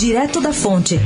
Direto da Fonte.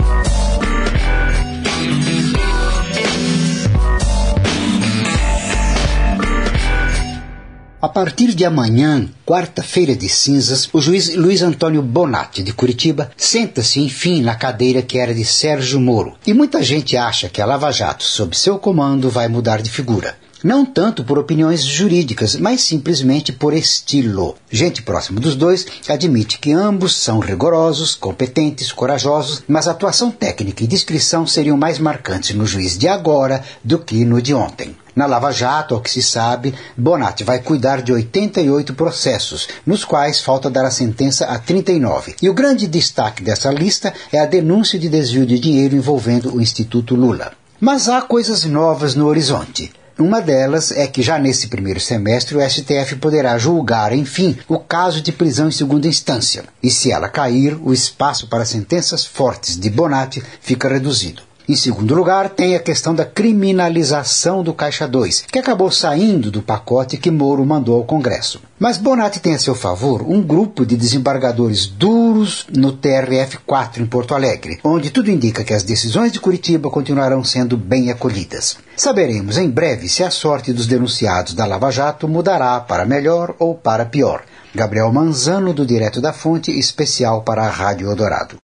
Partir de amanhã, quarta-feira de cinzas, o juiz Luiz Antônio Bonatti, de Curitiba, senta-se enfim na cadeira que era de Sérgio Moro. E muita gente acha que a Lava Jato, sob seu comando, vai mudar de figura. Não tanto por opiniões jurídicas, mas simplesmente por estilo. Gente próxima dos dois admite que ambos são rigorosos, competentes, corajosos, mas atuação técnica e discrição seriam mais marcantes no juiz de agora do que no de ontem. Na Lava Jato, ao que se sabe, Bonatti vai cuidar de 88 processos, nos quais falta dar a sentença a 39. E o grande destaque dessa lista é a denúncia de desvio de dinheiro envolvendo o Instituto Lula. Mas há coisas novas no horizonte. Uma delas é que já nesse primeiro semestre o STF poderá julgar, enfim, o caso de prisão em segunda instância. E se ela cair, o espaço para sentenças fortes de Bonatti fica reduzido. Em segundo lugar, tem a questão da criminalização do Caixa 2, que acabou saindo do pacote que Moro mandou ao Congresso. Mas Bonatti tem a seu favor um grupo de desembargadores duros no TRF-4 em Porto Alegre, onde tudo indica que as decisões de Curitiba continuarão sendo bem acolhidas. Saberemos em breve se a sorte dos denunciados da Lava Jato mudará para melhor ou para pior. Gabriel Manzano, do Direto da Fonte, especial para a Rádio Eldorado.